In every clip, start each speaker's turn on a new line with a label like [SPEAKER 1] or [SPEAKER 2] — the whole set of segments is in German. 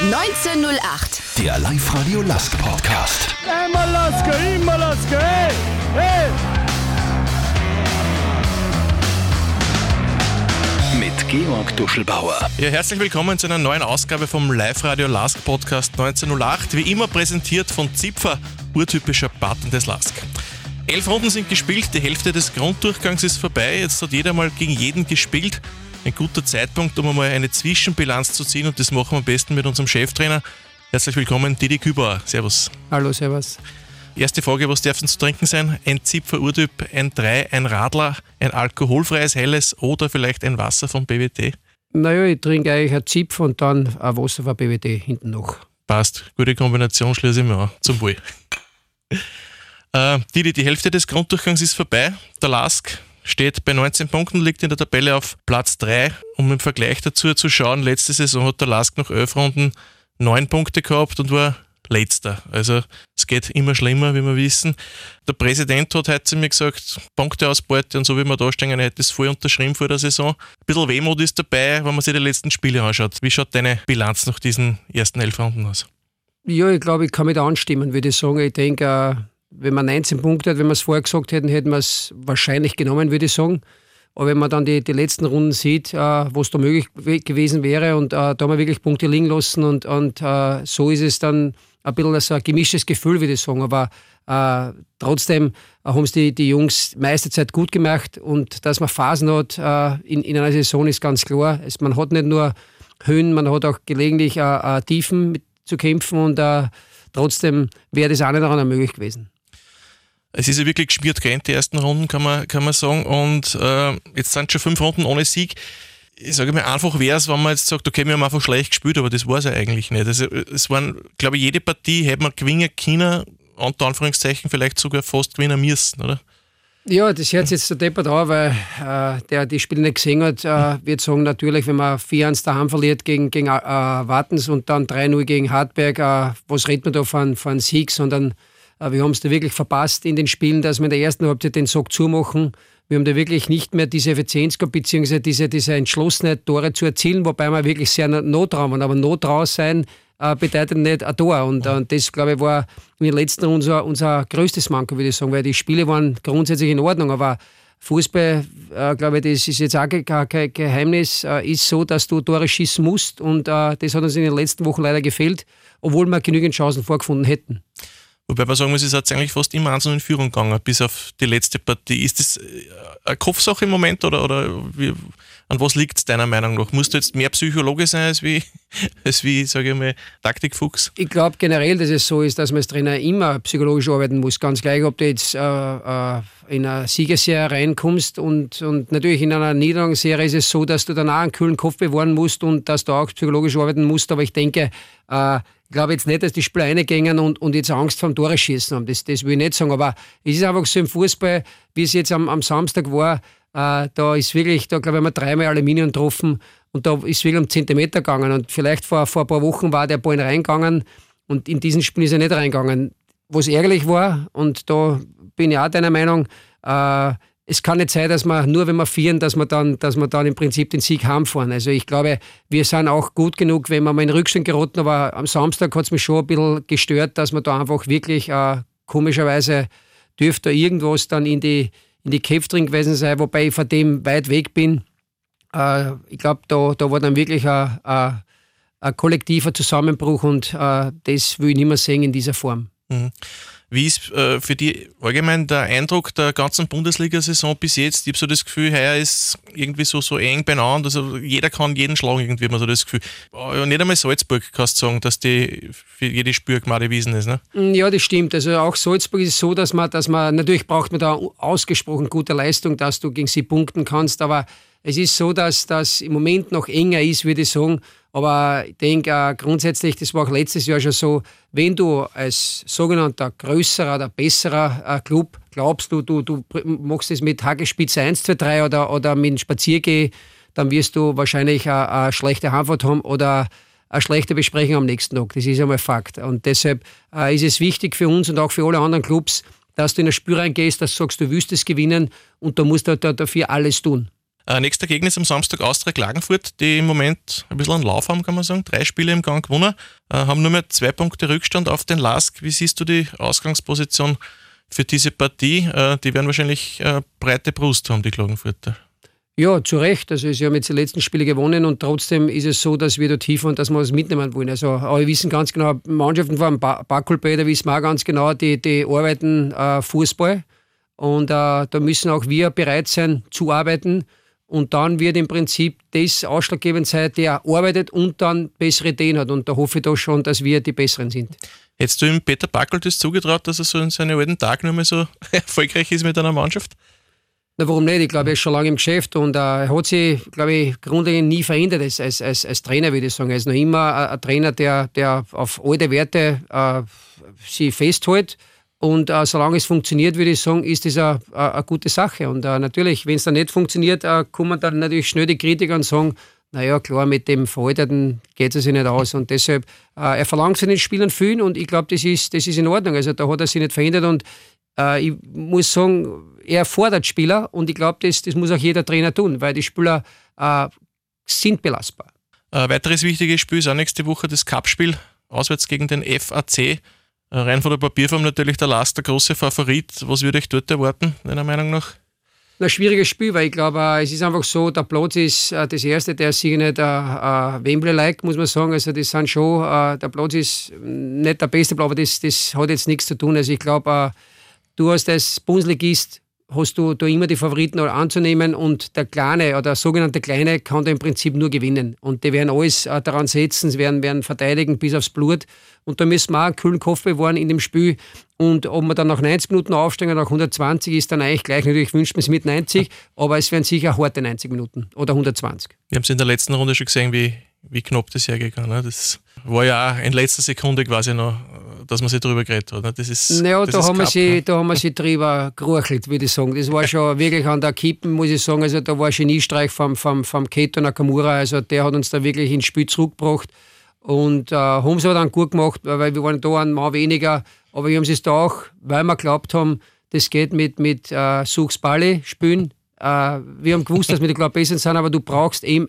[SPEAKER 1] 1908.
[SPEAKER 2] Der Live-Radio Lask Podcast.
[SPEAKER 3] Immer Laske, immer Laske, hey, hey.
[SPEAKER 2] Mit Georg Duschelbauer.
[SPEAKER 4] Ja, herzlich willkommen zu einer neuen Ausgabe vom Live-Radio Lask Podcast 1908. Wie immer präsentiert von Zipfer, urtypischer Button des Lask. Elf Runden sind gespielt, die Hälfte des Grunddurchgangs ist vorbei. Jetzt hat jeder mal gegen jeden gespielt. Ein guter Zeitpunkt, um einmal eine Zwischenbilanz zu ziehen und das machen wir am besten mit unserem Cheftrainer. Herzlich willkommen, Didi Kübauer. Servus.
[SPEAKER 5] Hallo, servus.
[SPEAKER 4] Erste Frage, was darf denn zu trinken sein? Ein Zipfer Urtyp, ein 3, ein Radler, ein alkoholfreies Helles oder vielleicht ein Wasser von BWT?
[SPEAKER 5] Naja, ich trinke eigentlich ein Zipf und dann ein Wasser von BWT hinten noch.
[SPEAKER 4] Passt, gute Kombination, schließe ich mir an. Zum Wohl. äh, Didi, die Hälfte des Grunddurchgangs ist vorbei. Der Lask steht bei 19 Punkten, liegt in der Tabelle auf Platz 3. Um im Vergleich dazu zu schauen, letzte Saison hat der Lask nach 11 Runden 9 Punkte gehabt und war letzter. Also es geht immer schlimmer, wie wir wissen. Der Präsident hat heute zu mir gesagt, Punkteausbeute und so wie wir da stehen, hätte es voll unterschrieben vor der Saison. Ein bisschen Wehmut ist dabei, wenn man sich die letzten Spiele anschaut. Wie schaut deine Bilanz nach diesen ersten elf Runden aus?
[SPEAKER 5] Ja, ich glaube, ich kann mit anstimmen, würde ich sagen. Ich denke, wenn man 19 Punkte hat, wenn wir es vorher gesagt hätten, hätten wir es wahrscheinlich genommen, würde ich sagen. Aber wenn man dann die, die letzten Runden sieht, äh, wo es da möglich gewesen wäre und äh, da haben wir wirklich Punkte liegen lassen und, und äh, so ist es dann ein bisschen so ein gemischtes Gefühl, würde ich sagen. Aber äh, trotzdem haben es die, die Jungs meiste Zeit gut gemacht und dass man Phasen hat äh, in, in einer Saison ist ganz klar. Es, man hat nicht nur Höhen, man hat auch gelegentlich äh, Tiefen zu kämpfen und trotzdem wäre das auch nicht daran möglich gewesen.
[SPEAKER 4] Es ist ja wirklich gespielt gell, die ersten Runden, kann man, kann man sagen. Und äh, jetzt sind schon fünf Runden ohne Sieg. Ich sage mal, einfach wäre es, wenn man jetzt sagt, okay, wir haben einfach schlecht gespielt, aber das war es ja eigentlich nicht. Also, es waren, glaube ich, jede Partie hätte man gewinnen können, unter Anführungszeichen vielleicht sogar fast gewinnen müssen, oder?
[SPEAKER 5] Ja, das hört sich jetzt der Deppert an, weil äh, der die Spiele nicht gesehen hat, äh, wird sagen, natürlich, wenn man 4-1 daheim verliert gegen, gegen äh, Wartens und dann 3-0 gegen Hartberg, äh, was redet man da von, von Sieg, sondern wir haben es da wirklich verpasst in den Spielen, dass wir in der ersten Halbzeit den Sack zumachen. Wir haben da wirklich nicht mehr diese Effizienz gehabt, beziehungsweise diese, diese Entschlossenheit, Tore zu erzielen, wobei wir wirklich sehr not dran waren. Aber not draus sein äh, bedeutet nicht ein Tor. Und, äh, das, glaube ich, war in den letzten unser, unser größtes Manko, würde ich sagen, weil die Spiele waren grundsätzlich in Ordnung, aber Fußball, äh, glaube ich, das ist jetzt auch kein Geheimnis, äh, ist so, dass du Tore schießen musst und äh, das hat uns in den letzten Wochen leider gefehlt, obwohl wir genügend Chancen vorgefunden hätten.
[SPEAKER 4] Wobei man sagen muss, es hat eigentlich fast immer einzeln in Führung gegangen, bis auf die letzte Partie. Ist das äh, eine Kopfsache im Moment oder, oder wie, an was liegt es deiner Meinung nach? Musst du jetzt mehr Psychologe sein als wie, als wie sage ich mal, Taktikfuchs?
[SPEAKER 5] Ich glaube generell, dass es so ist, dass man als Trainer immer psychologisch arbeiten muss. Ganz gleich, ob du jetzt äh, äh, in eine Siegesserie reinkommst und, und natürlich in einer Niederlagenserie ist es so, dass du danach einen kühlen Kopf bewahren musst und dass du auch psychologisch arbeiten musst. Aber ich denke, äh, glaube jetzt nicht, dass die Spieler reingehen und, und jetzt Angst vom Tore schießen haben. Das, das will ich nicht sagen. Aber es ist einfach so im Fußball, wie es jetzt am, am Samstag war, äh, da ist wirklich, da glaube ich, haben wir dreimal Aluminium getroffen und da ist wirklich um Zentimeter gegangen. Und vielleicht vor, vor ein paar Wochen war der Ball reingegangen und in diesen Spiel ist er nicht reingegangen. Was ärgerlich war, und da bin ich auch deiner Meinung, äh, es kann nicht sein, dass man nur wenn wir vieren, dass wir dann, dass wir dann im Prinzip den Sieg heimfahren. Also ich glaube, wir sind auch gut genug, wenn wir mal in Rückstand geraten, aber am Samstag hat es mich schon ein bisschen gestört, dass man da einfach wirklich äh, komischerweise dürfte irgendwas dann in die, in die Köpfe drin gewesen sein, wobei ich von dem weit weg bin. Äh, ich glaube, da, da war dann wirklich ein, ein, ein kollektiver Zusammenbruch und äh, das will ich nicht mehr sehen in dieser Form.
[SPEAKER 4] Mhm. Wie ist äh, für dich allgemein der Eindruck der ganzen Bundesliga-Saison bis jetzt? Ich habe so das Gefühl, heuer ist irgendwie so, so eng beieinander. Also jeder kann jeden schlagen, irgendwie hat man so das Gefühl. Ja, nicht einmal Salzburg kannst du sagen, dass die für jede Spür gemacht Wiesen ist. Ne?
[SPEAKER 5] Mm, ja, das stimmt. Also auch Salzburg ist so, dass man, dass man, natürlich braucht man da ausgesprochen gute Leistung, dass du gegen sie punkten kannst, aber es ist so, dass das im Moment noch enger ist, würde ich sagen. Aber ich denke äh, grundsätzlich, das war auch letztes Jahr schon so, wenn du als sogenannter größerer oder besserer äh, Club glaubst, du, du, du machst es mit Hagespitze 1, 2, 3 oder, oder mit Spaziergeh, dann wirst du wahrscheinlich eine, eine schlechte Heimfahrt haben oder eine schlechte Besprechung am nächsten Tag. Das ist einmal Fakt. Und deshalb äh, ist es wichtig für uns und auch für alle anderen Clubs, dass du in ein Spiel reingehst, dass du sagst, du willst es gewinnen und du musst halt dafür alles tun.
[SPEAKER 4] Äh, nächster Gegner ist am Samstag Austria Klagenfurt, die im Moment ein bisschen einen Lauf haben, kann man sagen. Drei Spiele im Gang gewonnen, äh, haben nur mehr zwei Punkte Rückstand auf den Lask. Wie siehst du die Ausgangsposition für diese Partie? Äh, die werden wahrscheinlich äh, breite Brust haben, die Klagenfurter.
[SPEAKER 5] Ja, zu Recht. Also sie haben jetzt die letzten Spiele gewonnen und trotzdem ist es so, dass wir dort und dass wir was mitnehmen wollen. Also wir wissen ganz genau, Mannschaften von Bakulpe, da wissen wir auch ganz genau, die, die arbeiten äh, Fußball und äh, da müssen auch wir bereit sein zu arbeiten und dann wird im Prinzip das ausschlaggebend sein, der arbeitet und dann bessere Ideen hat. Und da hoffe ich doch schon, dass wir die Besseren sind.
[SPEAKER 4] Hättest du ihm Peter Backel das zugetraut, dass er so in seinen alten Tagen nur mal so erfolgreich ist mit einer Mannschaft?
[SPEAKER 5] Na, warum nicht? Ich glaube, er ist schon lange im Geschäft und äh, er hat sich, glaube ich, grundlegend nie verändert als, als, als, als Trainer, würde ich sagen. Er ist noch immer ein, ein Trainer, der, der auf alte Werte äh, sie festhält und äh, solange es funktioniert, würde ich sagen, ist das eine gute Sache. Und äh, natürlich, wenn es dann nicht funktioniert, äh, kommen dann natürlich schnell die Kritiker und sagen, naja, klar, mit dem Veralteten geht es sich nicht aus. Und deshalb, äh, er verlangt von den Spielern viel und ich glaube, das ist, das ist in Ordnung. Also da hat er sich nicht verändert und äh, ich muss sagen, er fordert Spieler und ich glaube, das, das muss auch jeder Trainer tun, weil die Spieler äh, sind belastbar.
[SPEAKER 4] Ein weiteres wichtiges Spiel ist auch nächste Woche das Cup-Spiel, auswärts gegen den FAC. Äh, rein von der Papierform natürlich der Last der große Favorit. Was würde ich dort erwarten, deiner Meinung nach?
[SPEAKER 5] Ein schwieriges Spiel, weil ich glaube, äh, es ist einfach so, der Platz ist äh, das Erste, der sich nicht äh, Wembley-like, muss man sagen. Also das sind schon, der Platz ist nicht der beste Platz, aber das, das hat jetzt nichts zu tun. Also ich glaube, du hast als Bundesligist hast du da immer die Favoriten anzunehmen und der Kleine oder der sogenannte Kleine kann da im Prinzip nur gewinnen. Und die werden alles daran setzen, sie werden, werden verteidigen bis aufs Blut. Und da müssen wir auch einen kühlen Kopf bewahren in dem Spiel. Und ob wir dann nach 90 Minuten aufsteigen oder nach 120 ist dann eigentlich gleich. Natürlich wünscht man es mit 90, aber es werden sicher harte 90 Minuten oder 120.
[SPEAKER 4] Wir haben es in der letzten Runde schon gesehen, wie, wie knapp das hergegangen ist. Das war ja auch in letzter Sekunde quasi noch, dass man sich darüber geredet hat. Das ist,
[SPEAKER 5] naja,
[SPEAKER 4] das
[SPEAKER 5] da,
[SPEAKER 4] ist
[SPEAKER 5] haben
[SPEAKER 4] knapp,
[SPEAKER 5] sie, da haben wir sie drüber geruchelt, würde ich sagen. Das war schon wirklich an der Kippen, muss ich sagen. Also da war ein Geniestreich vom, vom, vom Keto Nakamura. Also der hat uns da wirklich ins Spiel zurückgebracht. Und äh, haben sie aber dann gut gemacht, weil wir waren da ein Mal weniger. Aber wir haben es da auch, weil wir geglaubt haben, das geht mit, mit äh, Suchs Balle spielen. Äh, wir haben gewusst, dass wir da besser sind, aber du brauchst eben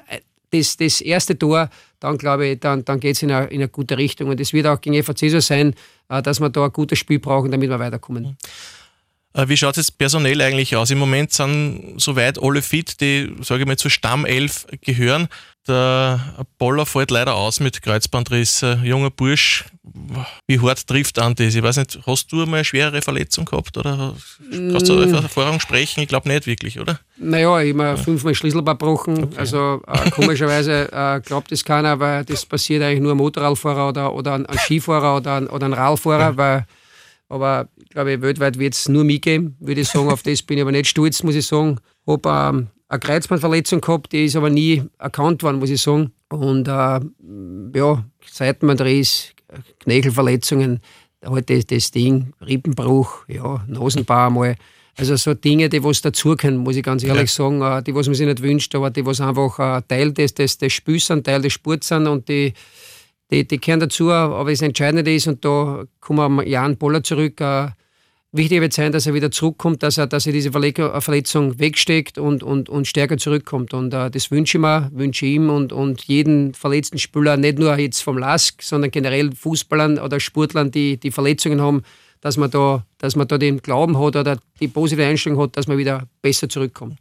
[SPEAKER 5] das, das erste Tor, dann glaube ich, dann, dann geht es in, eine, in eine gute Richtung. Und es wird auch gegen FAC so sein, äh, dass wir da ein gutes Spiel brauchen, damit wir weiterkommen.
[SPEAKER 4] Äh, wie schaut es jetzt personell eigentlich aus? Im Moment sind soweit alle fit, die, sage ich mal, zur Stammelf gehören. Der Boller fällt leider aus mit Kreuzbandriss. Junger Bursch, wie hart trifft an das? Ich weiß nicht, hast du mal eine schwerere Verletzung gehabt oder kannst du mm. Erfahrung sprechen? Ich glaube nicht wirklich, oder?
[SPEAKER 5] Naja, ich habe mir fünfmal Schlüsselbein gebrochen. Okay. Also äh, komischerweise äh, glaubt das keiner, weil das passiert eigentlich nur ein Motorradfahrer oder, oder ein, ein Skifahrer oder ein, oder ein Radfahrer, ja. weil aber ich glaube, weltweit wird es nur mich geben, würde ich sagen. Auf das bin ich aber nicht stolz, muss ich sagen. Habe ähm, eine Kreuzbandverletzung gehabt, die ist aber nie erkannt worden, muss ich sagen. Und äh, ja, Seitenbandriss, Knöchelverletzungen, halt das, das Ding, Rippenbruch, ja, Nasenbau einmal. Also so Dinge, die was dazugehören, muss ich ganz ehrlich ja. sagen, äh, die was man sich nicht wünscht, aber die was einfach äh, Teil des, des, des Spiels sind, Teil des Sports sind und die die, die gehören dazu, aber das Entscheidende ist, und da kommen wir Jan Boller zurück, äh, wichtig wird sein, dass er wieder zurückkommt, dass er, dass er diese äh, Verletzung wegsteckt und, und, und stärker zurückkommt. Und äh, das wünsche ich mir, wünsche ihm und, und jeden verletzten Spieler, nicht nur jetzt vom LASK, sondern generell Fußballern oder Sportlern, die, die Verletzungen haben, dass man, da, dass man da den Glauben hat oder die positive Einstellung hat, dass man wieder besser zurückkommt.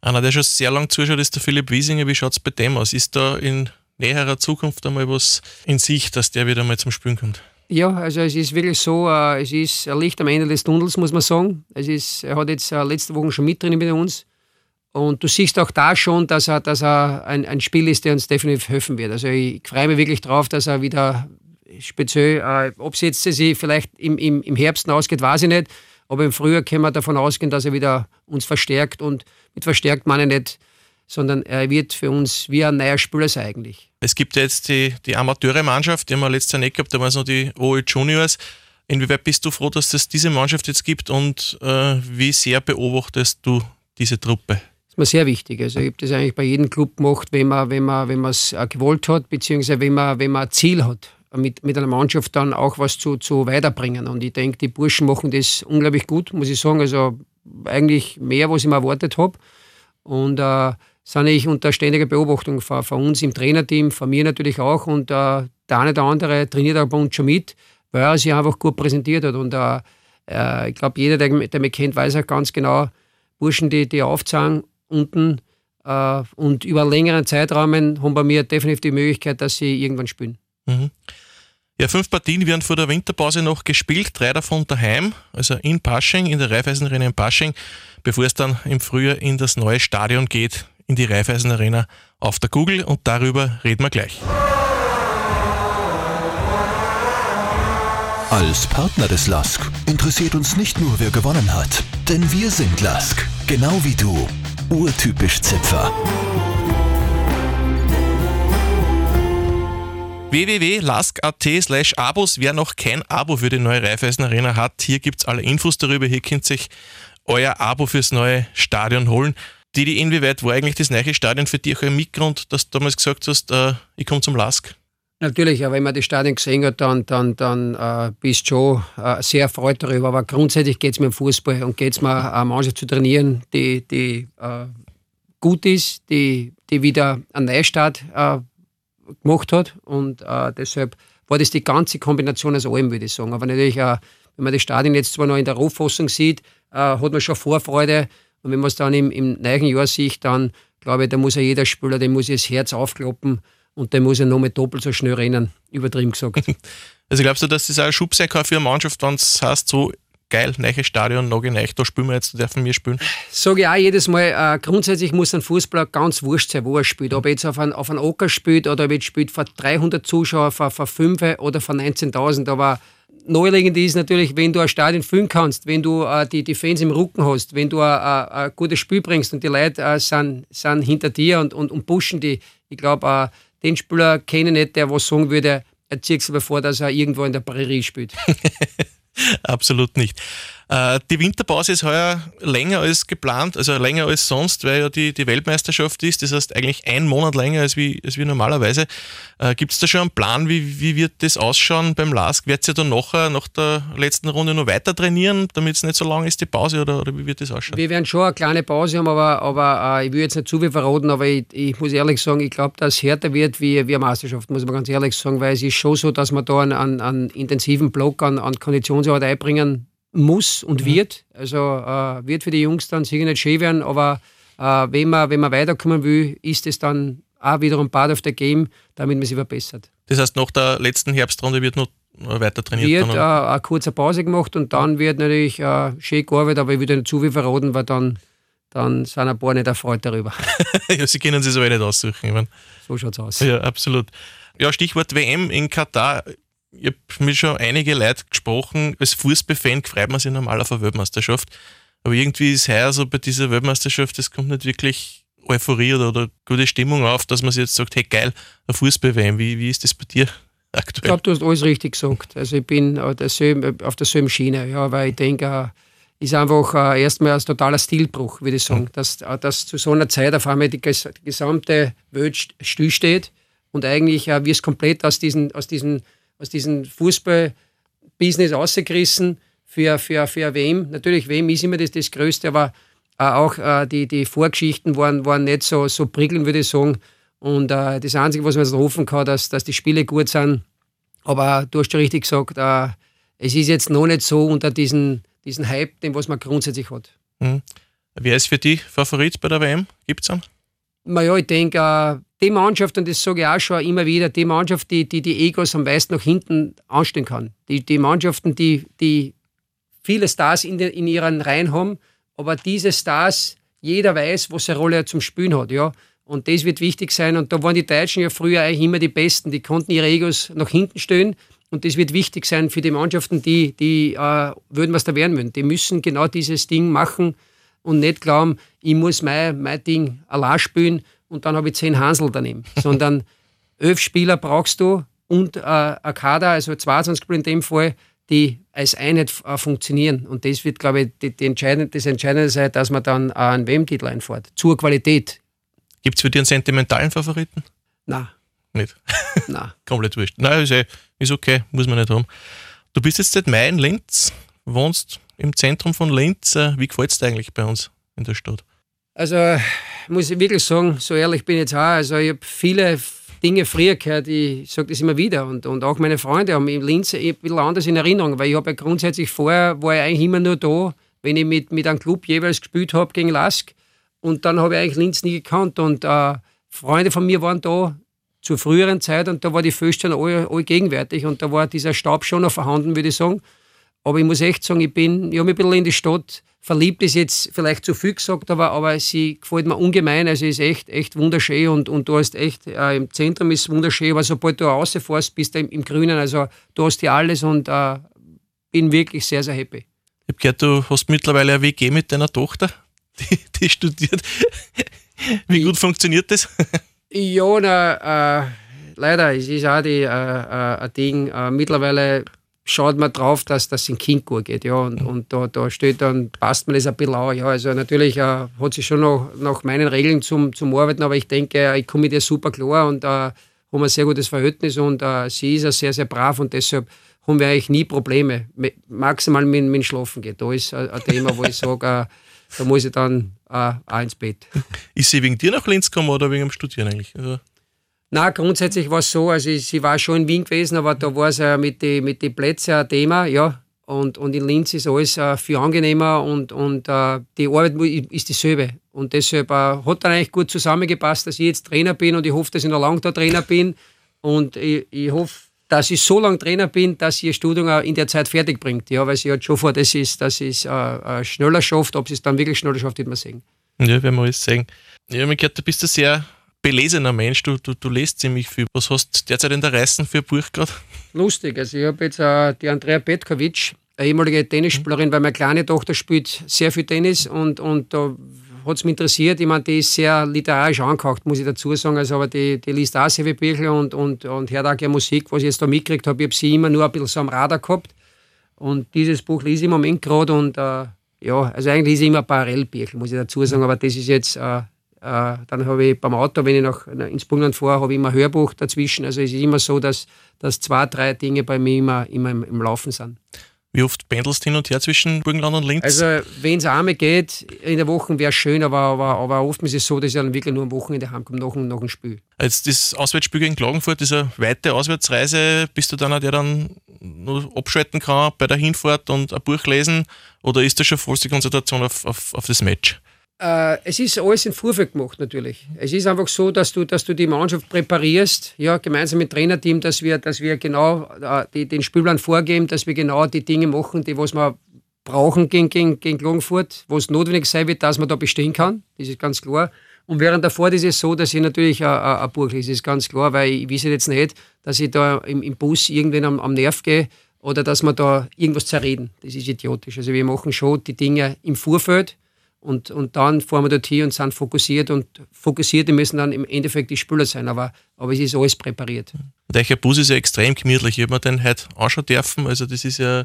[SPEAKER 4] Einer, der schon sehr lange zuschaut, ist der Philipp Wiesinger. Wie schaut es bei dem aus? Ist da in näherer Zukunft einmal was in Sicht, dass der wieder mal zum Spielen kommt?
[SPEAKER 5] Ja, also es ist wirklich so, äh, es ist ein Licht am Ende des Tunnels, muss man sagen. Es ist, er hat jetzt äh, letzte Woche schon mit drin mit uns. Und du siehst auch da schon, dass er, dass er ein, ein Spiel ist, der uns definitiv helfen wird. Also ich freue mich wirklich drauf, dass er wieder speziell, äh, ob es jetzt sich vielleicht im, im, im Herbst ausgeht, weiß ich nicht. Aber im Frühjahr können wir davon ausgehen, dass er wieder uns verstärkt. Und mit verstärkt meine ich nicht sondern er wird für uns wie ein neuer Spieler sein eigentlich.
[SPEAKER 4] Es gibt jetzt die, die Amateure-Mannschaft, die haben wir letztes Jahr nicht gehabt, da waren es noch die OE Juniors. Inwieweit bist du froh, dass es diese Mannschaft jetzt gibt und äh, wie sehr beobachtest du diese Truppe?
[SPEAKER 5] Das ist mir sehr wichtig. Also ich habe das eigentlich bei jedem Club gemacht, wenn man wenn man wenn man es äh, gewollt hat, beziehungsweise wenn man wenn man ein Ziel hat, mit, mit einer Mannschaft dann auch was zu, zu weiterbringen. Und ich denke, die Burschen machen das unglaublich gut, muss ich sagen. Also eigentlich mehr, was ich mir erwartet habe. Und äh, sind ich unter ständiger Beobachtung von, von, uns im Trainerteam, von mir natürlich auch. Und äh, der eine oder andere trainiert auch bei uns schon mit, weil er sich einfach gut präsentiert hat. Und äh, äh ich glaube, jeder, der, der mich kennt, weiß auch ganz genau, Burschen, die, die aufzahlen unten äh, und über längeren Zeitrahmen haben bei mir definitiv die Möglichkeit, dass sie irgendwann spielen. Mhm.
[SPEAKER 4] Ja, fünf Partien werden vor der Winterpause noch gespielt, drei davon daheim, also in Pasching, in der Raiffeisenarena in Pasching, bevor es dann im Frühjahr in das neue Stadion geht, in die Raiffeisenarena auf der Google und darüber reden wir gleich.
[SPEAKER 2] Als Partner des LASK interessiert uns nicht nur, wer gewonnen hat, denn wir sind LASK, genau wie du. Urtypisch Zipfer.
[SPEAKER 4] www.lask.at slash Abos. Wer noch kein Abo für die neue Raiffeisen Arena hat, hier gibt es alle Infos darüber. Hier könnt ihr euch euer Abo fürs neue Stadion holen. Didi, inwieweit war eigentlich das neue Stadion für dich auch ein Mitgrund, dass du damals gesagt hast, äh, ich komme zum Lask?
[SPEAKER 5] Natürlich, wenn man das Stadion gesehen hat, dann, dann, dann äh, bist du schon äh, sehr erfreut darüber. Aber grundsätzlich geht es mir im Fußball und geht es mir, eine Mannschaft zu trainieren, die, die äh, gut ist, die, die wieder einen Neustart äh, gemacht hat. Und äh, deshalb war das die ganze Kombination aus allem, würde ich sagen. Aber natürlich, äh, wenn man das Stadion jetzt zwar noch in der Rohfassung sieht, äh, hat man schon Vorfreude. Und wenn man es dann im, im neuen Jahr sieht, dann glaube ich, da muss ja jeder Spieler, dem muss das Herz aufkloppen und der muss ja noch mit doppelt so schnell rennen, übertrieben gesagt.
[SPEAKER 4] Also glaubst du, dass das auch ein Schub sein kann für eine Mannschaft, wenn es heißt, so geil, neues Stadion, noch neu, da spielen wir jetzt, dürfen wir spielen?
[SPEAKER 5] Sage ich auch jedes Mal, äh, grundsätzlich muss ein Fußballer ganz wurscht sein, wo er spielt. Ob er jetzt auf einen, auf einen Ocker spielt oder ob er jetzt spielt vor 300 Zuschauern, vor, vor 5 oder vor 19.000. Aber naheliegend ist natürlich, wenn du ein Stadion füllen kannst, wenn du äh, die, die Fans im Rücken hast, wenn du äh, äh ein gutes Spiel bringst und die Leute äh, sind, sind hinter dir und, und, und pushen die. Ich glaube, äh, den Spieler kenne ich nicht, der was sagen würde, er zieht sich vor, dass er irgendwo in der Prärie spielt.
[SPEAKER 4] Absolut nicht. Äh, die Winterpause ist heuer länger als geplant, also länger als sonst, weil ja die, die Weltmeisterschaft ist. Das heißt eigentlich ein Monat länger als wie, als wie normalerweise. Äh, Gibt es da schon einen Plan, wie, wie wird das ausschauen beim LASK? Wird ihr dann nachher, nach der letzten Runde noch weiter trainieren, damit es nicht so lang ist, die Pause, oder, oder wie wird das ausschauen?
[SPEAKER 5] Wir werden schon eine kleine Pause haben, aber, aber äh, ich will jetzt nicht zu viel verraten, aber ich, ich muss ehrlich sagen, ich glaube, dass es härter wird wie, wie eine Meisterschaft, muss man ganz ehrlich sagen, weil es ist schon so, dass man da einen, einen, einen intensiven Block an, an Konditionsarbeit einbringen muss und mhm. wird. Also äh, wird für die Jungs dann sicher nicht schön werden, aber äh, wenn, man, wenn man weiterkommen will, ist es dann auch wiederum part of the game, damit man sich verbessert.
[SPEAKER 4] Das heißt, nach der letzten Herbstrunde wird noch weiter trainiert?
[SPEAKER 5] Wird dann, äh, eine kurze Pause gemacht und dann wird natürlich äh, schön gearbeitet, aber ich würde nicht zu viel verraten, weil dann, dann sind ein paar nicht erfreut darüber.
[SPEAKER 4] ja, Sie können sich so nicht aussuchen. Ich mein.
[SPEAKER 5] So schaut es aus.
[SPEAKER 4] Ja, absolut. Ja, Stichwort WM in Katar ich habe mit schon einige Leute gesprochen, als Fußballfan freut man sich normal auf eine Weltmeisterschaft. Aber irgendwie ist heuer so bei dieser Weltmeisterschaft, es kommt nicht wirklich Euphorie oder, oder, gute Stimmung auf, dass man sich jetzt sagt, hey geil, ein Fußball-WM. Wie, wie ist das bei dir aktuell?
[SPEAKER 5] Ich glaube, du hast alles richtig gesagt. Also ich bin auf derselben Schiene, ja, weil ich denke, äh, ist einfach äh, erstmal ein totaler Stilbruch, würde ich sagen, dass, äh, dass zu so einer Zeit auf einmal die gesamte Welt stillsteht und eigentlich äh, wirst komplett aus diesen, aus diesen aus diesem Fußball-Business rausgerissen für, für, für WM. Natürlich, WM ist immer das, das Größte, aber äh, auch äh, die, die Vorgeschichten waren, waren nicht so, so prickelnd, würde ich sagen. Und äh, das Einzige, was man jetzt hoffen kann, dass, dass die Spiele gut sind. Aber du hast schon richtig gesagt, äh, es ist jetzt noch nicht so unter diesen, diesen Hype, den was man grundsätzlich hat.
[SPEAKER 4] Mhm. Wer ist für dich Favorit bei der WM? Gibt es einen?
[SPEAKER 5] Naja, ich denke, äh, die Mannschaft, und das sage ich auch schon immer wieder, die Mannschaft, die die, die Egos am meisten nach hinten anstellen kann. Die, die Mannschaften, die, die viele Stars in, de, in ihren Reihen haben, aber diese Stars, jeder weiß, was eine Rolle zum Spielen hat. Ja? Und das wird wichtig sein. Und da waren die Deutschen ja früher eigentlich immer die Besten. Die konnten ihre Egos nach hinten stellen. Und das wird wichtig sein für die Mannschaften, die, die äh, würden was da werden wollen. Die müssen genau dieses Ding machen und nicht glauben, ich muss mein, mein Ding allein spielen und dann habe ich zehn Hansel daneben. Sondern elf Spieler brauchst du und äh, ein Kader, also 22 Spieler in dem Fall, die als Einheit äh, funktionieren. Und das wird, glaube ich, die, die entscheidende, das Entscheidende sein, dass man dann äh, einen WM-Titel einfährt. Zur Qualität.
[SPEAKER 4] Gibt es für dich einen sentimentalen Favoriten?
[SPEAKER 5] Nein.
[SPEAKER 4] Nicht?
[SPEAKER 5] Nein.
[SPEAKER 4] Komplett wurscht. Nein, ist, eh, ist okay, muss man nicht haben. Du bist jetzt seit Mai in Linz, wohnst im Zentrum von Linz. Äh, wie gefällt es dir eigentlich bei uns in der Stadt?
[SPEAKER 5] Also muss ich wirklich sagen, so ehrlich bin ich jetzt auch. Also ich habe viele Dinge früher gehört, ich sage das immer wieder. Und, und auch meine Freunde haben in Linz ein bisschen anders in Erinnerung, weil ich habe ja grundsätzlich vorher, war ich eigentlich immer nur da, wenn ich mit, mit einem Club jeweils gespielt habe gegen Lask. Und dann habe ich eigentlich Linz nie gekannt. Und äh, Freunde von mir waren da zur früheren Zeit und da war die Föst alle, alle gegenwärtig und da war dieser Stab schon noch vorhanden, würde ich sagen. Aber ich muss echt sagen, ich bin, ich habe mich ein bisschen in die Stadt verliebt, ist jetzt vielleicht zu viel gesagt, aber, aber sie gefällt mir ungemein. Also ist echt, echt wunderschön und, und du hast echt, äh, im Zentrum ist wunderschön, aber sobald du rausfährst, bist du im, im Grünen. Also du hast hier alles und äh, bin wirklich sehr, sehr happy.
[SPEAKER 4] Ich habe gehört, du hast mittlerweile eine WG mit deiner Tochter, die, die studiert. Wie gut funktioniert das?
[SPEAKER 5] Ja, na, äh, leider, es ist auch die, äh, äh, ein Ding. Äh, mittlerweile schaut man drauf, dass das in Kind gut geht. Ja, und, und da, da steht dann, passt man das ein bisschen an. Ja, also natürlich äh, hat sie schon noch nach meinen Regeln zum, zum Arbeiten, aber ich denke, ich komme mit ihr super klar und äh, haben ein sehr gutes Verhältnis und äh, sie ist ja sehr, sehr brav und deshalb haben wir eigentlich nie Probleme. Maximal mit, mit Schlafen geht. Da ist ein Thema, wo ich sage, äh, da muss ich dann äh, auch ins Bett.
[SPEAKER 4] Ist sie wegen dir nach Linz gekommen oder wegen dem Studieren eigentlich? Also
[SPEAKER 5] Nein, grundsätzlich war es so, also sie war schon in Wien gewesen, aber da war es ja mit den mit die Plätzen ein Thema, ja. Und, und in Linz ist alles äh, viel angenehmer und, und äh, die Arbeit ist dieselbe. Und deshalb äh, hat dann eigentlich gut zusammengepasst, dass ich jetzt Trainer bin und ich hoffe, dass ich noch lange da Trainer bin. Und ich, ich hoffe, dass ich so lange Trainer bin, dass sie ihr Studium auch in der Zeit fertig bringt. Ja, weil sie hat schon vor, dass es, dass es äh, äh, schneller schafft. Ob sie es dann wirklich schneller schafft, wird man sehen.
[SPEAKER 4] Ja, werden wir alles sehen. Ja, ich habe gehört, du bist ein sehr belesener Mensch. Du, du, du lest ziemlich viel. Was hast du derzeit in der Reißen für ein Buch gerade?
[SPEAKER 5] Lustig. Also, ich habe jetzt äh, die Andrea Petkovic, eine ehemalige Tennisspielerin, weil meine kleine Tochter spielt sehr viel Tennis und, und da hat es mich interessiert. Ich meine, die ist sehr literarisch angehaucht, muss ich dazu sagen. Also, aber die, die liest auch sehr viele Bücher und, und, und hört auch gerne Musik, was ich jetzt da mitgekriegt habe. Ich habe sie immer nur ein bisschen so am Radar gehabt. Und dieses Buch lese ich im Moment gerade und äh, ja, also eigentlich lese ich immer Parallelbücher, muss ich dazu sagen, aber das ist jetzt, äh, dann habe ich beim Auto, wenn ich nach, ins Burgenland fahre, habe ich immer ein Hörbuch dazwischen. Also es ist immer so, dass, dass zwei, drei Dinge bei mir immer, immer im, im Laufen sind.
[SPEAKER 4] Wie oft pendelst du hin und her zwischen Burgenland und Linz?
[SPEAKER 5] Also, wenn es einmal geht, in der Woche wäre es schön, aber, aber, aber oft ist es so, dass ich dann wirklich nur am Wochenende heimkomme, nach, nach dem Spiel.
[SPEAKER 4] Jetzt das Auswärtsspiel gegen Klagenfurt, diese weite Auswärtsreise, bist du dann auch der dann nur abschalten kann bei der Hinfahrt und ein Buch lesen? Oder ist das schon vollste Konzentration auf, auf, auf das Match?
[SPEAKER 5] Äh, es ist alles in Vorfeld gemacht natürlich. Es ist einfach so, dass du, dass du die Mannschaft präparierst, ja, gemeinsam mit dem Trainerteam, dass wir, dass wir genau äh, die, den Spielplan vorgeben, dass wir genau die Dinge machen, die was wir brauchen gegen, gegen, gegen Klagenfurt, wo es notwendig sein wird, dass man da bestehen kann. Das ist ganz klar. Und während davor ist es so, dass ich natürlich ein, ein Buch lese, das ist ganz klar, weil ich weiß jetzt nicht, dass ich da im, im Bus irgendwann am, am Nerv gehe oder dass wir da irgendwas zerreden. Das ist idiotisch. Also wir machen schon die Dinge im Vorfeld und, und dann fahren wir dort hier und sind fokussiert und Fokussierte müssen dann im Endeffekt die Spieler sein, aber, aber es ist alles präpariert.
[SPEAKER 4] Und euer Bus ist ja extrem gemütlich. Ich habe mir den heute anschauen dürfen. Also das ist ja,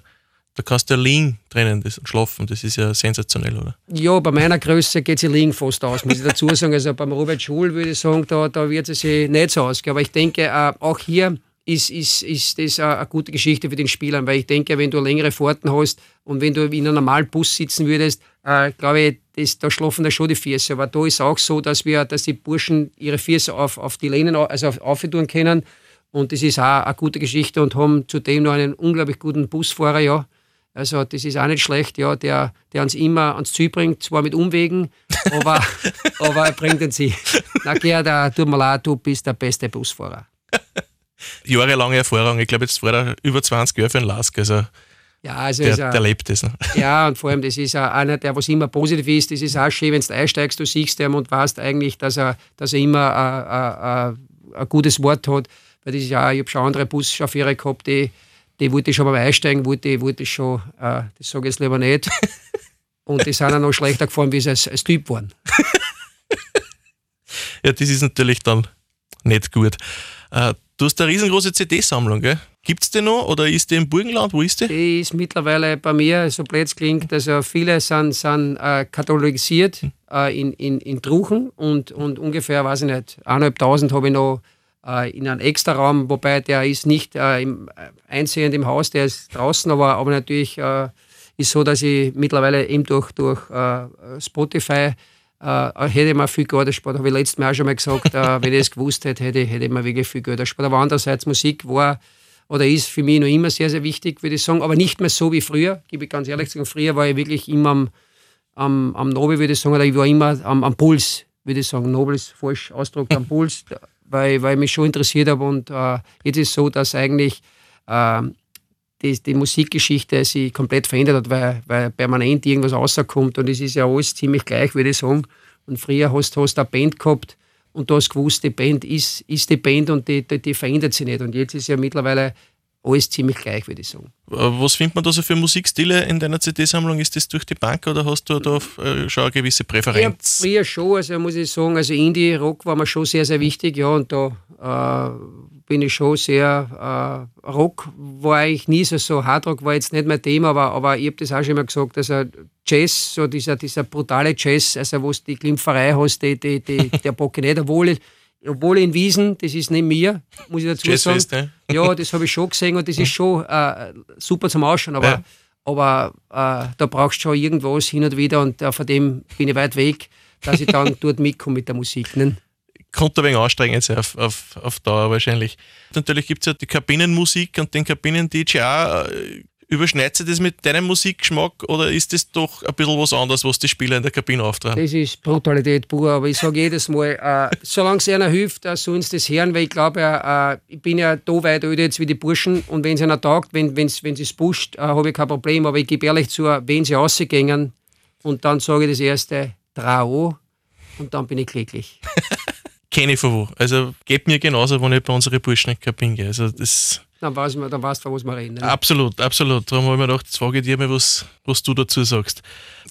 [SPEAKER 4] da kannst du ja liegen drinnen das, und schlafen. Das ist ja sensationell, oder?
[SPEAKER 5] Ja, bei meiner Größe geht sie liegen fast aus, muss ich dazu sagen. Also beim Robert Schul würde ich sagen, da, da wird sie sich nicht so ausgehen. Aber ich denke, äh, auch hier ist, ist, ist das eine gute Geschichte für den Spieler, weil ich denke, wenn du längere Fahrten hast und wenn du in einem normalen Bus sitzen würdest, äh, glaube ich, das, da schlafen da schon die Füße. Aber da ist auch so, dass wir, dass die Burschen ihre Füße auf, auf die Lehnen, also auf, auftun können. Und das ist auch eine gute Geschichte und haben zudem noch einen unglaublich guten Busfahrer, ja. Also das ist auch nicht schlecht, ja, der, der uns immer ans Ziel bringt, zwar mit Umwegen, aber, aber er bringt uns sie. Na Gerda, tut mir leid, du bist der beste Busfahrer.
[SPEAKER 4] Jahrelange Erfahrung, ich glaube jetzt er über 20 Jahre für einen Lask, also
[SPEAKER 5] ja, also
[SPEAKER 4] der,
[SPEAKER 5] ist ein,
[SPEAKER 4] der lebt das. Ne?
[SPEAKER 5] Ja, und vor allem, das ist einer, der was immer positiv ist. Das ist auch schön, wenn du einsteigst, du siehst ihn und weißt eigentlich, dass er, dass er immer ein, ein, ein gutes Wort hat. Weil das ist ja, ich habe schon andere Buschauffeure gehabt, die, die wollte schon mal einsteigen, wollte, wollte schon, äh, das sage ich jetzt lieber nicht. und die sind auch noch schlechter gefahren, wie sie als, als Typ waren.
[SPEAKER 4] ja, das ist natürlich dann nicht gut. Äh, du hast eine riesengroße CD-Sammlung, gell? Gibt es die noch oder ist die im Burgenland? Wo ist die?
[SPEAKER 5] Die ist mittlerweile bei mir, so blöd klingt, also viele sind, sind äh, katalogisiert hm. äh, in, in, in Truchen und, und ungefähr, weiß ich nicht, eineinhalbtausend habe ich noch äh, in einem extra Raum, wobei der ist nicht äh, im, äh, einsehend im Haus, der ist draußen, aber, aber natürlich äh, ist so, dass ich mittlerweile eben durch, durch Spotify äh, hätte ich mir viel Geld erspart, habe ich letztes Mal auch schon mal gesagt, äh, wenn ich es gewusst hätte, hätte, hätte ich mir wirklich viel Geld erspart. Aber andererseits, Musik war oder ist für mich noch immer sehr, sehr wichtig, würde ich sagen, aber nicht mehr so wie früher, gebe ich ganz ehrlich sagen. Früher war ich wirklich immer am, am, am Nobel, würde ich sagen, oder ich war immer am, am Puls, würde ich sagen. Nobel ist falsch ausgedrückt, am Puls, weil, weil ich mich schon interessiert habe und äh, jetzt ist es so, dass eigentlich äh, die, die Musikgeschichte sich komplett verändert hat, weil, weil permanent irgendwas rauskommt und es ist ja alles ziemlich gleich, würde ich sagen. Und früher hast du eine Band gehabt und du hast gewusst, die Band ist, ist die Band und die, die, die verändert sich nicht. Und jetzt ist ja mittlerweile alles ziemlich gleich, würde ich sagen.
[SPEAKER 4] Äh, was findet man da so für Musikstile in deiner CD-Sammlung? Ist das durch die Bank oder hast du da äh, schon eine gewisse Präferenz?
[SPEAKER 5] Ja, früher schon, also muss ich sagen, also Indie-Rock war mir schon sehr, sehr wichtig, ja, und da äh, bin ich schon sehr, äh, Rock war eigentlich nie so, so Hardrock war jetzt nicht mein Thema, aber, aber ich habe das auch schon immer gesagt, also Jazz, so dieser, dieser brutale Jazz, also wo du die Klimpferei hast, die, die, die, der Bock nicht, obwohl, obwohl in Wiesen, das ist nicht mir, muss ich dazu
[SPEAKER 4] Jazzfest,
[SPEAKER 5] sagen. Ne? Ja, das habe ich schon gesehen und das ist schon äh, super zum Ausschauen, aber, ja. aber äh, da brauchst du schon irgendwas hin und wieder und äh, von dem bin ich weit weg, dass ich dann dort mitkomme mit der Musik. Ne?
[SPEAKER 4] konnte ein wenig anstrengend sein auf, auf, auf Dauer wahrscheinlich. Natürlich gibt es ja die Kabinenmusik und den Kabinen-DJ Überschneidet sich das mit deinem Musikgeschmack oder ist das doch ein bisschen was anderes, was die Spieler in der Kabine auftragen?
[SPEAKER 5] Das ist Brutalität pur, aber ich sage jedes Mal, äh, solange es einer hilft, äh, sollen sie das hören, weil ich glaube, äh, ich bin ja da weit öde jetzt wie die Burschen und wenn es einer taugt, wenn, wenn's, wenn es pusht, äh, habe ich kein Problem, aber ich gebe ehrlich zu, wenn sie rausgehen und dann sage ich das erste, Trau und dann bin ich glücklich.
[SPEAKER 4] kenne ich von wo. Also geht mir genauso, wenn ich bei unseren Burschen in die Kabine gehe. Also das
[SPEAKER 5] dann, weiß man, dann weißt du, von was wir reden. Ne?
[SPEAKER 4] Absolut, absolut. Darum habe ich mir gedacht, jetzt frage ich dir mal, was, was du dazu sagst.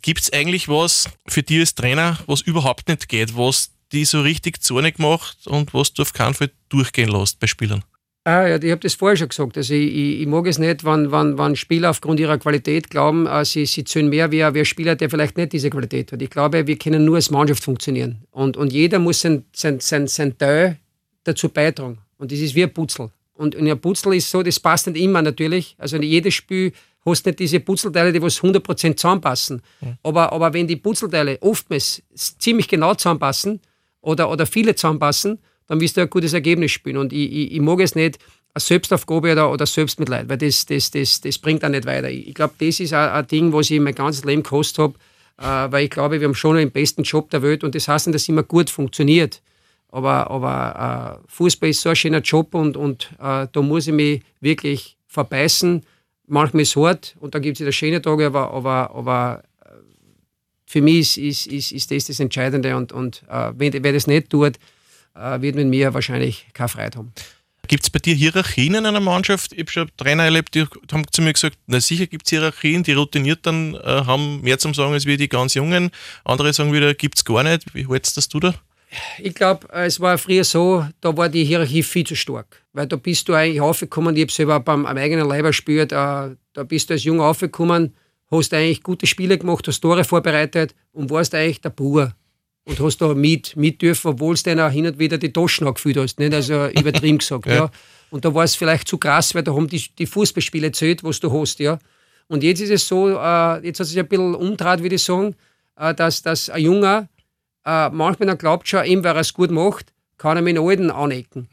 [SPEAKER 4] Gibt es eigentlich was für dich als Trainer, was überhaupt nicht geht, was die so richtig zornig macht und was du auf keinen Fall durchgehen lässt bei Spielern?
[SPEAKER 5] Ah, ja, ich habe das vorher schon gesagt. Also ich, ich, ich, mag es nicht, wenn, wenn, wenn Spieler aufgrund ihrer Qualität glauben, äh, sie, sie zählen mehr wie ein Spieler, der vielleicht nicht diese Qualität hat. Ich glaube, wir können nur als Mannschaft funktionieren. Und, und jeder muss sein, sein, sein, sein Teil dazu beitragen. Und das ist wie ein Putzel. Und, und ein Putzel ist so, das passt nicht immer natürlich. Also in jedes Spiel hast du nicht diese Putzelteile, die was 100% zusammenpassen. Ja. Aber, aber wenn die Putzelteile oftmals ziemlich genau zusammenpassen oder, oder viele zusammenpassen, dann wirst du ein gutes Ergebnis spielen. Und ich, ich, ich mag es nicht, eine Selbstaufgabe oder, oder Selbstmitleid, weil das, das, das, das bringt auch nicht weiter. Ich, ich glaube, das ist ein, ein Ding, was ich mein ganzes Leben gekostet habe, äh, weil ich glaube, wir haben schon den besten Job der Welt und das heißt nicht, dass es immer gut funktioniert. Aber, aber äh, Fußball ist so ein schöner Job und, und äh, da muss ich mich wirklich verbeißen. Manchmal ist es hart und dann gibt es wieder schöne Tage, aber, aber, aber äh, für mich ist, ist, ist, ist das das Entscheidende und, und äh, wenn, wer das nicht tut, äh, wird mit mir wahrscheinlich keine Freude haben.
[SPEAKER 4] Gibt es bei dir Hierarchien in einer Mannschaft? Ich habe schon Trainer erlebt, die haben zu mir gesagt, na sicher gibt es Hierarchien, die routiniert dann äh, haben mehr zum Sagen als wir die ganz Jungen. Andere sagen wieder, gibt es gar nicht. Wie hältst das du da?
[SPEAKER 5] Ich glaube, es war früher so, da war die Hierarchie viel zu stark. Weil da bist du eigentlich aufgekommen, ich habe es selber beim, am eigenen Leib gespürt, äh, da bist du als Junge aufgekommen, hast eigentlich gute Spiele gemacht, hast Tore vorbereitet und warst eigentlich der Bauer und hast da mit, mit dürfen, obwohl du dann auch hin und wieder die Taschen angefüllt hast. Nicht? Also übertrieben gesagt. ja. ja. Und da war es vielleicht zu krass, weil da haben die, die Fußballspiele zählt, was du hast. Ja. Und jetzt ist es so, äh, jetzt hat es sich ein bisschen umdraht, würde ich sagen, äh, dass, dass ein Junger äh, manchmal glaubt schon, eben weil er es gut macht, kann er mit den Alten anecken.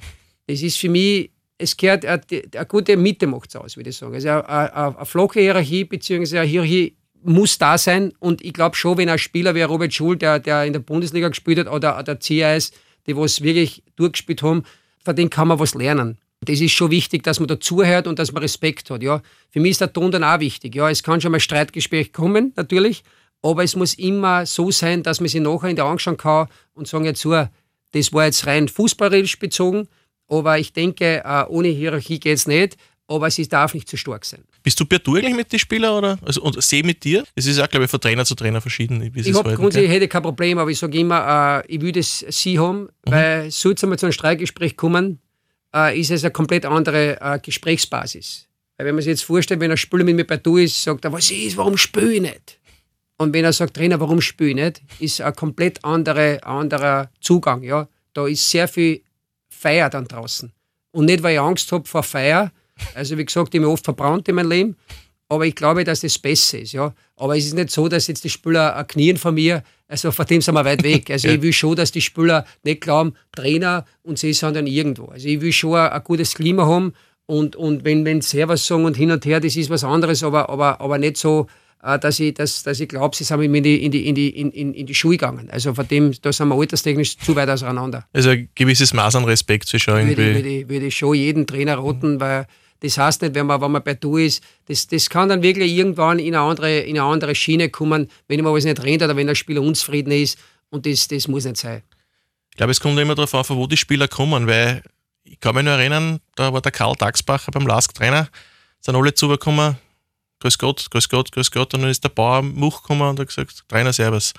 [SPEAKER 5] Das ist für mich, es gehört, eine, eine gute Mitte macht es aus, würde ich sagen. Also eine, eine, eine flache Hierarchie, beziehungsweise eine Hierarchie muss da sein. Und ich glaube schon, wenn ein Spieler wie Robert Schul, der, der in der Bundesliga gespielt hat, oder der CIS, die was wirklich durchgespielt haben, von denen kann man was lernen. Das ist schon wichtig, dass man dazuhört und dass man Respekt hat. Ja. Für mich ist der Ton dann auch wichtig. Ja. Es kann schon mal Streitgespräch kommen, natürlich, aber es muss immer so sein, dass man sich nachher in der anschauen kann und sagen jetzt so, das war jetzt rein fußballerisch bezogen, aber ich denke, äh, ohne Hierarchie geht es nicht aber sie darf nicht zu stark sein.
[SPEAKER 4] Bist du per Du eigentlich mit den Spielern oder? Also, und sehe mit dir? Es ist auch, glaube ich, von Trainer zu Trainer verschieden.
[SPEAKER 5] ich habe grundsätzlich hätte kein Problem, aber ich sage immer, äh, ich würde es sie haben, mhm. weil sollte es einmal zu einem Streitgespräch kommen, äh, ist es eine komplett andere äh, Gesprächsbasis. Weil wenn man sich jetzt vorstellt, wenn ein Spieler mit mir per Du ist, sagt er, was ist, warum spiele ich nicht? Und wenn er sagt, Trainer, warum spiele ich nicht, ist ein komplett andere, anderer Zugang. Ja? Da ist sehr viel Feier dann draußen. Und nicht, weil ich Angst habe vor Feier, also wie gesagt, ich mich oft verbrannt in meinem Leben. aber ich glaube, dass das besser ist. Ja. Aber es ist nicht so, dass jetzt die Spieler Knien von mir, also von dem sind wir weit weg. Also ja. ich will schon, dass die Spieler nicht glauben, Trainer und sie sind dann irgendwo. Also ich will schon ein, ein gutes Klima haben und, und wenn, wenn Servus sagen und hin und her, das ist was anderes, aber, aber, aber nicht so, dass ich, dass, dass ich glaube, sie sind mit mir in die, in, die, in, in, in die Schuhe gegangen. Also von dem, da sind wir alterstechnisch zu weit auseinander.
[SPEAKER 4] Also ein gewisses Maß an Respekt zu schauen.
[SPEAKER 5] Würde, würde, würde, würde ich schon jeden Trainer roten, weil das heißt nicht, wenn man, wenn man bei Du ist, das, das kann dann wirklich irgendwann in eine, andere, in eine andere Schiene kommen, wenn man was nicht rennt oder wenn der Spieler unzufrieden ist. Und das, das muss nicht sein.
[SPEAKER 4] Ich glaube, es kommt immer darauf an, von wo die Spieler kommen, weil ich kann mich nur erinnern, da war der Karl Daxbacher beim Lask-Trainer, sind alle zugekommen, grüß Gott, grüß Gott, grüß Gott, und dann ist der Bauer Much gekommen und hat gesagt, Trainer, servus.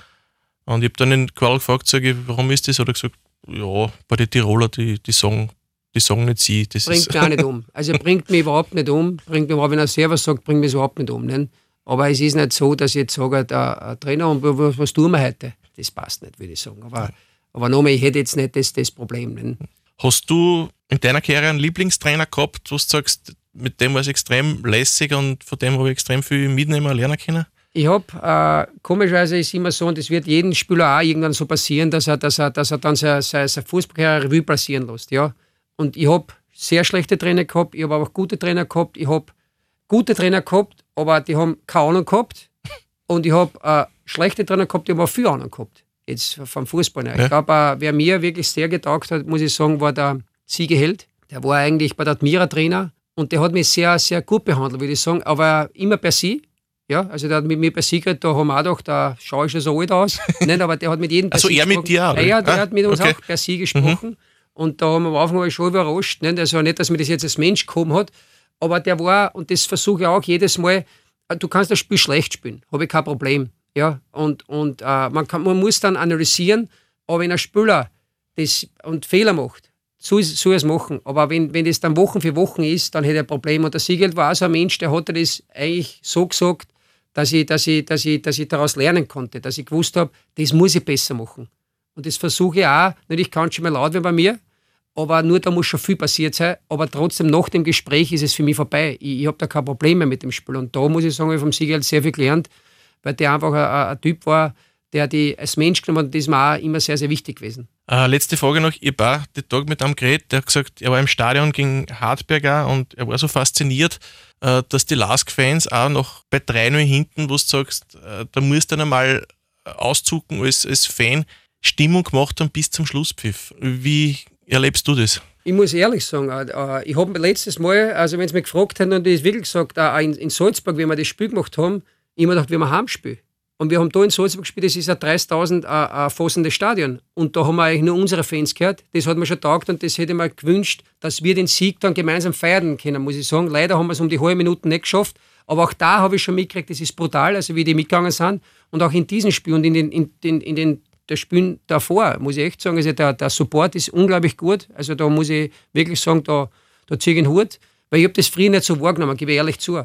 [SPEAKER 4] Und ich habe dann in Qual gefragt, sag ich, warum ist das? Oder gesagt, ja, bei den Tiroler, die, die sagen, die sagen nicht sie. Das
[SPEAKER 5] bringt mich auch nicht um. Also bringt mich überhaupt nicht um. Bringt mich wenn er selber sagt, bringt mich überhaupt nicht um. Ne? Aber es ist nicht so, dass ich jetzt sage, der, Trainer, was, was tun wir heute? Das passt nicht, würde ich sagen. Aber, aber nochmal, ich hätte jetzt nicht das, das Problem. Ne?
[SPEAKER 4] Hast du in deiner Karriere einen Lieblingstrainer gehabt, wo du sagst, mit dem war es extrem lässig und von dem habe ich extrem viel mitnehmen und lernen können?
[SPEAKER 5] Ich habe, äh, komischerweise ist immer so, und das wird jedem Spieler auch irgendwann so passieren, dass er, dass er, dass er dann seine, seine Fußballkarriere Revue passieren lässt. Ja? Und ich habe sehr schlechte Trainer gehabt, ich habe aber auch gute Trainer gehabt. Ich habe gute Trainer gehabt, aber die haben keine Ahnung gehabt. Und ich habe äh, schlechte Trainer gehabt, die haben auch viel Ahnung gehabt. Jetzt vom Fußball. Ja. Ich glaube, äh, wer mir wirklich sehr getaugt hat, muss ich sagen, war der Siegeheld. Der war eigentlich bei der Admira Trainer und der hat mich sehr, sehr gut behandelt, würde ich sagen. Aber immer per Sie. Ja, also der hat mit mir per Sie geredet, da haben wir auch gedacht, da schaue ich schon so alt aus. Nicht, aber der hat mit jedem
[SPEAKER 4] Also er mit dir?
[SPEAKER 5] Ja, ja, der ah, hat mit uns okay. auch per Sie gesprochen. Mhm. Und da haben wir am Anfang schon überrascht. Nicht? Also nicht, dass mir das jetzt als Mensch gekommen hat, aber der war, und das versuche ich auch jedes Mal, äh, du kannst das Spiel schlecht spielen, habe ich kein Problem. Ja? Und, und äh, man, kann, man muss dann analysieren, aber wenn ein Spieler das und Fehler macht, soll, soll er es machen. Aber wenn, wenn das dann Wochen für Wochen ist, dann hätte er ein Problem. Und der Siegel war auch so ein Mensch, der hat das eigentlich so gesagt, dass ich, dass, ich, dass, ich, dass ich daraus lernen konnte, dass ich gewusst habe, das muss ich besser machen. Und das versuche ich auch. Natürlich kann es schon mal laut werden bei mir, aber nur da muss schon viel passiert sein. Aber trotzdem, nach dem Gespräch ist es für mich vorbei. Ich, ich habe da keine Probleme mit dem Spiel. Und da muss ich sagen, ich vom Siegel sehr viel gelernt, weil der einfach ein, ein Typ war, der die als Mensch genommen hat. Das ist mir auch immer sehr, sehr wichtig gewesen.
[SPEAKER 4] Äh, letzte Frage noch. Ich war den Tag mit einem geredet, der hat gesagt, er war im Stadion gegen Hartberger und er war so fasziniert, äh, dass die Lask-Fans auch noch bei 3-0 hinten, wo du sagst, äh, da musst du dann einmal auszucken als, als Fan, Stimmung gemacht haben bis zum Schlusspfiff. Wie erlebst du das?
[SPEAKER 5] Ich muss ehrlich sagen, äh, äh, ich habe letztes Mal, also wenn sie mich gefragt haben, und ich wirklich gesagt, in, Salzburg, wie wir das Spiel gemacht haben, habe gedacht, wir haben ein Heimspiel. Und wir haben da in Salzburg gespielt, das ist ein 30.000 äh, fassendes Stadion. Und da haben wir eigentlich nur unsere Fans gehört. Das hat mir schon taugt und das hätte ich mir gewünscht, dass wir den Sieg dann gemeinsam feiern können, muss ich sagen. Leider haben wir es um die halbe Minute nicht geschafft. Aber auch da habe ich schon mitgekriegt, das ist brutal, also wie die mitgegangen sind. Und auch in diesem Spiel und in den, in den, in den der Spielen davor, muss ich echt sagen, also der, der Support ist unglaublich gut. Also da muss ich wirklich sagen, da, da ziehe ich den Hut, weil ich habe das früher nicht so wahrgenommen, gebe ich ehrlich zu.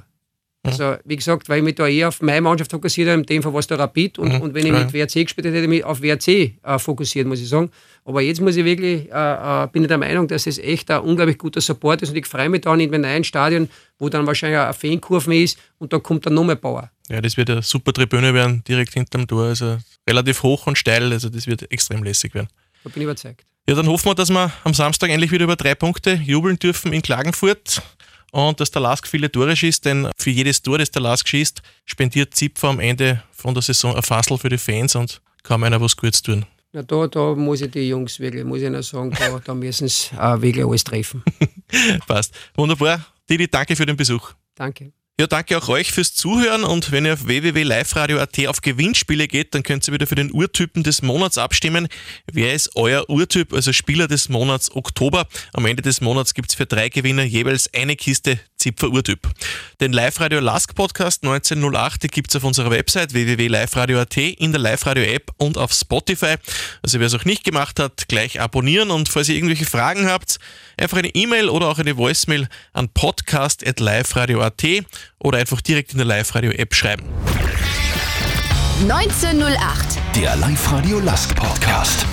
[SPEAKER 5] Also, wie gesagt, weil ich mich da eher auf meine Mannschaft fokussiert habe, in dem Fall war es der Rapid. Und, mhm. und wenn ich mit WRC gespielt hätte, hätte ich mich auf WRC äh, fokussiert, muss ich sagen. Aber jetzt muss ich wirklich, äh, äh, bin ich der Meinung, dass es echt ein unglaublich guter Support ist. Und ich freue mich dann in einem neuen Stadion, wo dann wahrscheinlich eine Fankurve ist und da kommt dann noch mehr Bauer.
[SPEAKER 4] Ja, das wird eine super Tribüne werden, direkt hinterm Tor. Also relativ hoch und steil, also das wird extrem lässig werden.
[SPEAKER 5] Da bin ich überzeugt.
[SPEAKER 4] Ja, dann hoffen wir, dass wir am Samstag endlich wieder über drei Punkte jubeln dürfen in Klagenfurt und dass der Lask viele Tore schießt, denn für jedes Tor, das der Lask schießt, spendiert Zipfer am Ende von der Saison ein Fassel für die Fans und kann einer was Gutes tun.
[SPEAKER 5] Na, da, da muss ich die Jungs wirklich, muss ich noch sagen, da, da müssen sie äh, wirklich alles treffen.
[SPEAKER 4] Passt. Wunderbar. Didi, danke für den Besuch.
[SPEAKER 5] Danke.
[SPEAKER 4] Ja, danke auch euch fürs Zuhören und wenn ihr auf www.liveradio.at auf Gewinnspiele geht, dann könnt ihr wieder für den Urtypen des Monats abstimmen. Wer ist euer Urtyp, also Spieler des Monats Oktober? Am Ende des Monats gibt es für drei Gewinner jeweils eine Kiste Zipfer Urtyp. Den Live-Radio Lask Podcast 1908 gibt es auf unserer Website www.liveradio.at, in der Live-Radio-App und auf Spotify. Also wer es auch nicht gemacht hat, gleich abonnieren und falls ihr irgendwelche Fragen habt, einfach eine E-Mail oder auch eine Voicemail an podcast.liveradio.at oder einfach direkt in der Live-Radio-App schreiben.
[SPEAKER 2] 1908. Der Live-Radio Lask Podcast.